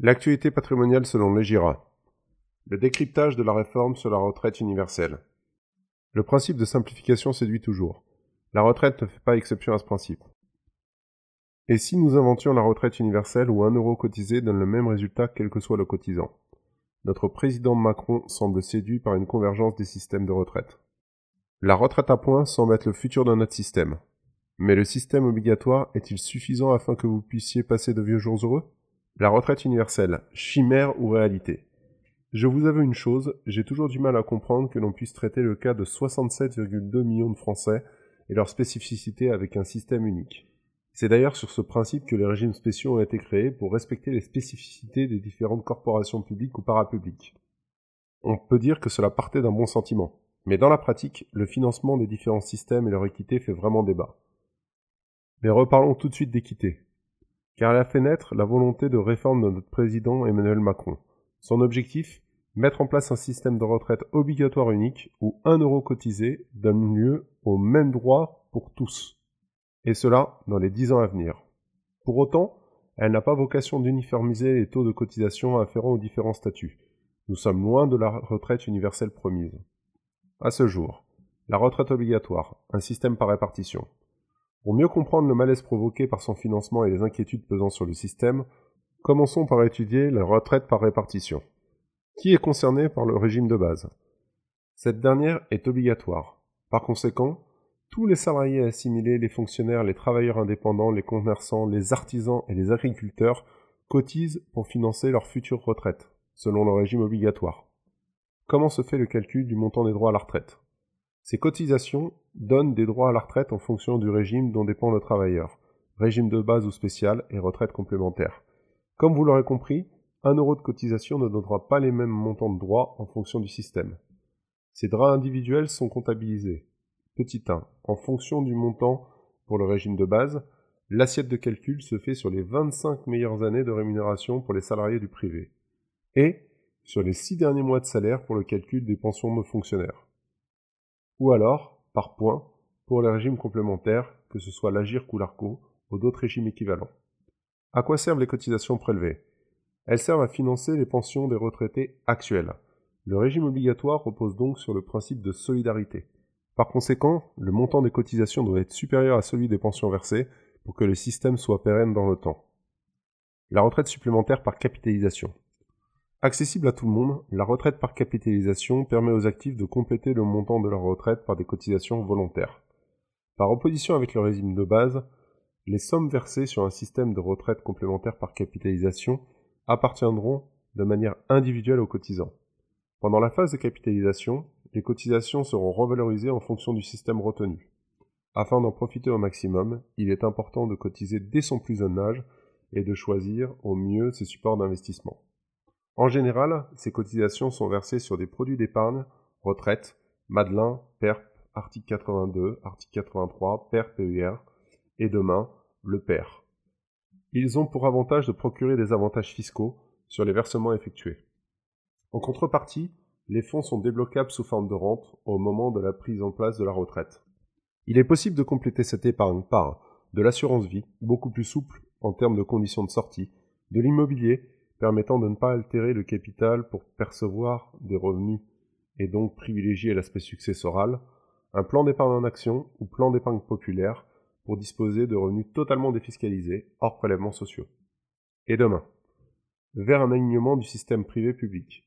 L'actualité patrimoniale selon les GIRA. Le décryptage de la réforme sur la retraite universelle. Le principe de simplification séduit toujours. La retraite ne fait pas exception à ce principe. Et si nous inventions la retraite universelle où un euro cotisé donne le même résultat quel que soit le cotisant? Notre président Macron semble séduit par une convergence des systèmes de retraite. La retraite à points semble être le futur de notre système. Mais le système obligatoire est-il suffisant afin que vous puissiez passer de vieux jours heureux? La retraite universelle, chimère ou réalité? Je vous avoue une chose, j'ai toujours du mal à comprendre que l'on puisse traiter le cas de 67,2 millions de Français et leur spécificité avec un système unique. C'est d'ailleurs sur ce principe que les régimes spéciaux ont été créés pour respecter les spécificités des différentes corporations publiques ou parapubliques. On peut dire que cela partait d'un bon sentiment, mais dans la pratique, le financement des différents systèmes et leur équité fait vraiment débat. Mais reparlons tout de suite d'équité. Car elle a fait naître la volonté de réforme de notre président Emmanuel Macron. Son objectif? Mettre en place un système de retraite obligatoire unique où un euro cotisé donne lieu au même droit pour tous. Et cela dans les dix ans à venir. Pour autant, elle n'a pas vocation d'uniformiser les taux de cotisation afférents aux différents statuts. Nous sommes loin de la retraite universelle promise. À ce jour, la retraite obligatoire, un système par répartition. Pour mieux comprendre le malaise provoqué par son financement et les inquiétudes pesant sur le système, commençons par étudier la retraite par répartition. Qui est concerné par le régime de base? Cette dernière est obligatoire. Par conséquent, tous les salariés assimilés, les fonctionnaires, les travailleurs indépendants, les commerçants, les artisans et les agriculteurs cotisent pour financer leur future retraite, selon le régime obligatoire. Comment se fait le calcul du montant des droits à la retraite? Ces cotisations donnent des droits à la retraite en fonction du régime dont dépend le travailleur, régime de base ou spécial et retraite complémentaire. Comme vous l'aurez compris, un euro de cotisation ne donnera pas les mêmes montants de droits en fonction du système. Ces droits individuels sont comptabilisés. Petit 1. En fonction du montant pour le régime de base, l'assiette de calcul se fait sur les 25 meilleures années de rémunération pour les salariés du privé et sur les 6 derniers mois de salaire pour le calcul des pensions de fonctionnaires ou alors, par points, pour les régimes complémentaires, que ce soit l'AGIRC ou l'ARCO, ou d'autres régimes équivalents. À quoi servent les cotisations prélevées? Elles servent à financer les pensions des retraités actuels. Le régime obligatoire repose donc sur le principe de solidarité. Par conséquent, le montant des cotisations doit être supérieur à celui des pensions versées pour que le système soit pérenne dans le temps. La retraite supplémentaire par capitalisation. Accessible à tout le monde, la retraite par capitalisation permet aux actifs de compléter le montant de leur retraite par des cotisations volontaires. Par opposition avec le régime de base, les sommes versées sur un système de retraite complémentaire par capitalisation appartiendront de manière individuelle aux cotisants. Pendant la phase de capitalisation, les cotisations seront revalorisées en fonction du système retenu. Afin d'en profiter au maximum, il est important de cotiser dès son plus jeune âge et de choisir au mieux ses supports d'investissement. En général, ces cotisations sont versées sur des produits d'épargne, retraite, Madelin, PERP, article 82, article 83, PER, PER, et demain, le PER. Ils ont pour avantage de procurer des avantages fiscaux sur les versements effectués. En contrepartie, les fonds sont débloquables sous forme de rente au moment de la prise en place de la retraite. Il est possible de compléter cette épargne par de l'assurance vie, beaucoup plus souple en termes de conditions de sortie, de l'immobilier permettant de ne pas altérer le capital pour percevoir des revenus et donc privilégier l'aspect successoral, un plan d'épargne en action ou plan d'épargne populaire pour disposer de revenus totalement défiscalisés, hors prélèvements sociaux. Et demain, vers un alignement du système privé-public.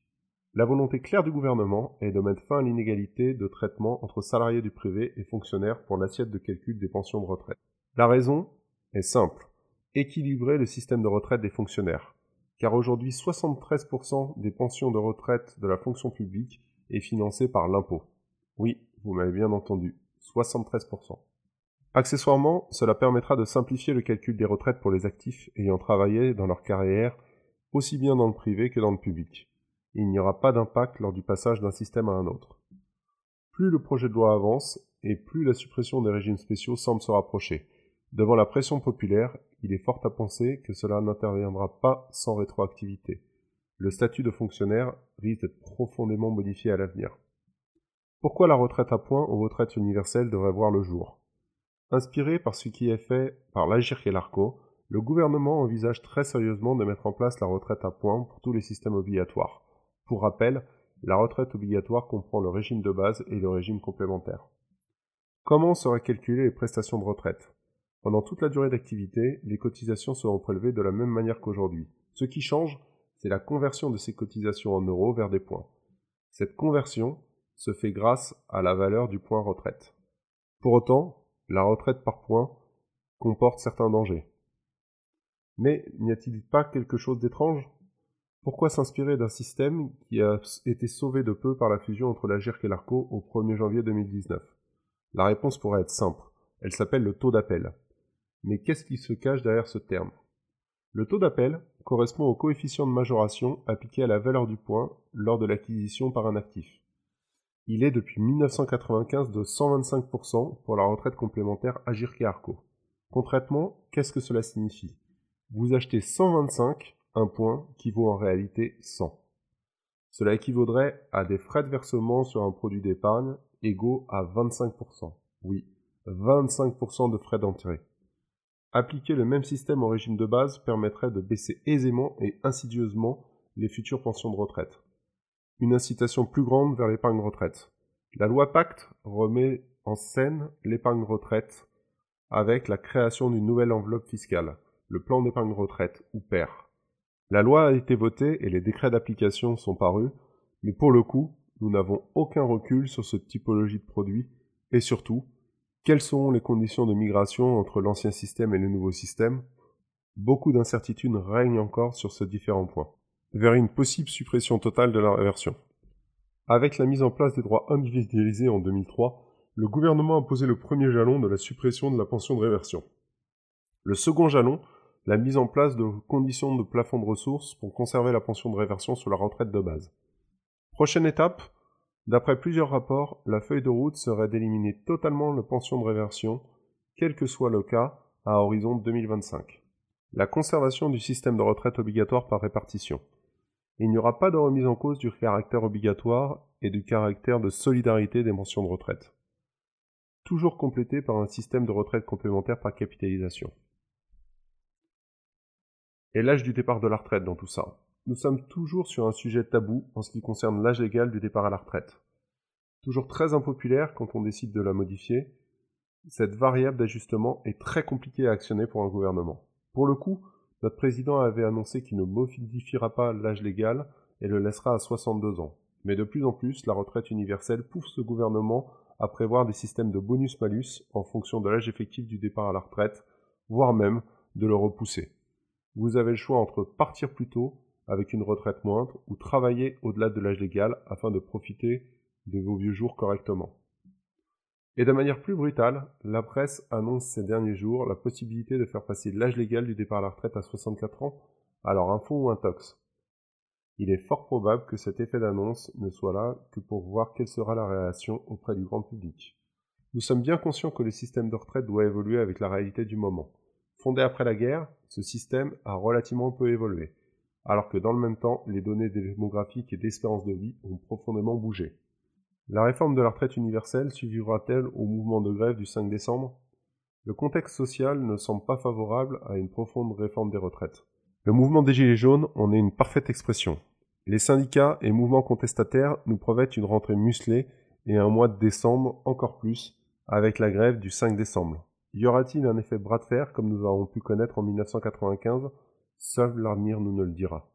La volonté claire du gouvernement est de mettre fin à l'inégalité de traitement entre salariés du privé et fonctionnaires pour l'assiette de calcul des pensions de retraite. La raison est simple. Équilibrer le système de retraite des fonctionnaires car aujourd'hui 73% des pensions de retraite de la fonction publique est financée par l'impôt. Oui, vous m'avez bien entendu, 73%. Accessoirement, cela permettra de simplifier le calcul des retraites pour les actifs ayant travaillé dans leur carrière aussi bien dans le privé que dans le public. Il n'y aura pas d'impact lors du passage d'un système à un autre. Plus le projet de loi avance, et plus la suppression des régimes spéciaux semble se rapprocher. Devant la pression populaire, il est fort à penser que cela n'interviendra pas sans rétroactivité. Le statut de fonctionnaire risque d'être profondément modifié à l'avenir. Pourquoi la retraite à points ou retraite universelle devrait voir le jour? Inspiré par ce qui est fait par l'Agir et l'ARCO, Le gouvernement envisage très sérieusement de mettre en place la retraite à points pour tous les systèmes obligatoires. Pour rappel, la retraite obligatoire comprend le régime de base et le régime complémentaire. Comment seraient calculées les prestations de retraite? Pendant toute la durée d'activité, les cotisations seront prélevées de la même manière qu'aujourd'hui. Ce qui change, c'est la conversion de ces cotisations en euros vers des points. Cette conversion se fait grâce à la valeur du point retraite. Pour autant, la retraite par points comporte certains dangers. Mais n'y a-t-il pas quelque chose d'étrange? Pourquoi s'inspirer d'un système qui a été sauvé de peu par la fusion entre la GIRC et l'ARCO au 1er janvier 2019 La réponse pourrait être simple. Elle s'appelle le taux d'appel. Mais qu'est-ce qui se cache derrière ce terme? Le taux d'appel correspond au coefficient de majoration appliqué à la valeur du point lors de l'acquisition par un actif. Il est depuis 1995 de 125% pour la retraite complémentaire Agirc et Arco. Concrètement, qu'est-ce que cela signifie? Vous achetez 125, un point qui vaut en réalité 100. Cela équivaudrait à des frais de versement sur un produit d'épargne égaux à 25%. Oui, 25% de frais d'entrée. Appliquer le même système au régime de base permettrait de baisser aisément et insidieusement les futures pensions de retraite une incitation plus grande vers l'épargne retraite. La loi Pacte remet en scène l'épargne retraite avec la création d'une nouvelle enveloppe fiscale, le plan d'épargne retraite, ou PER. La loi a été votée et les décrets d'application sont parus, mais pour le coup, nous n'avons aucun recul sur cette typologie de produit et surtout, quelles seront les conditions de migration entre l'ancien système et le nouveau système? Beaucoup d'incertitudes règnent encore sur ces différents points vers une possible suppression totale de la réversion. Avec la mise en place des droits individualisés en 2003, le gouvernement a posé le premier jalon de la suppression de la pension de réversion. Le second jalon, la mise en place de conditions de plafond de ressources pour conserver la pension de réversion sur la retraite de base. Prochaine étape, d'après plusieurs rapports, la feuille de route serait d'éliminer totalement la pension de réversion, quel que soit le cas, à horizon 2025. La conservation du système de retraite obligatoire par répartition il n'y aura pas de remise en cause du caractère obligatoire et du caractère de solidarité des mentions de retraite. Toujours complété par un système de retraite complémentaire par capitalisation. Et l'âge du départ de la retraite dans tout ça. Nous sommes toujours sur un sujet tabou en ce qui concerne l'âge légal du départ à la retraite. Toujours très impopulaire quand on décide de la modifier, cette variable d'ajustement est très compliquée à actionner pour un gouvernement. Pour le coup, notre président avait annoncé qu'il ne modifiera pas l'âge légal et le laissera à 62 ans. Mais de plus en plus, la retraite universelle pousse ce gouvernement à prévoir des systèmes de bonus-malus en fonction de l'âge effectif du départ à la retraite, voire même de le repousser. Vous avez le choix entre partir plus tôt avec une retraite moindre ou travailler au-delà de l'âge légal afin de profiter de vos vieux jours correctement. Et de manière plus brutale, la presse annonce ces derniers jours la possibilité de faire passer l'âge légal du départ à la retraite à 64 ans, alors un fond ou un tox. Il est fort probable que cet effet d'annonce ne soit là que pour voir quelle sera la réaction auprès du grand public. Nous sommes bien conscients que le système de retraite doit évoluer avec la réalité du moment. Fondé après la guerre, ce système a relativement peu évolué, alors que dans le même temps, les données démographiques et d'espérance de vie ont profondément bougé. La réforme de la retraite universelle suivra-t-elle au mouvement de grève du 5 décembre? Le contexte social ne semble pas favorable à une profonde réforme des retraites. Le mouvement des Gilets jaunes en est une parfaite expression. Les syndicats et mouvements contestataires nous promettent une rentrée musclée et un mois de décembre encore plus avec la grève du 5 décembre. Y aura-t-il un effet bras de fer comme nous avons pu connaître en 1995 Seul l'avenir nous le dira.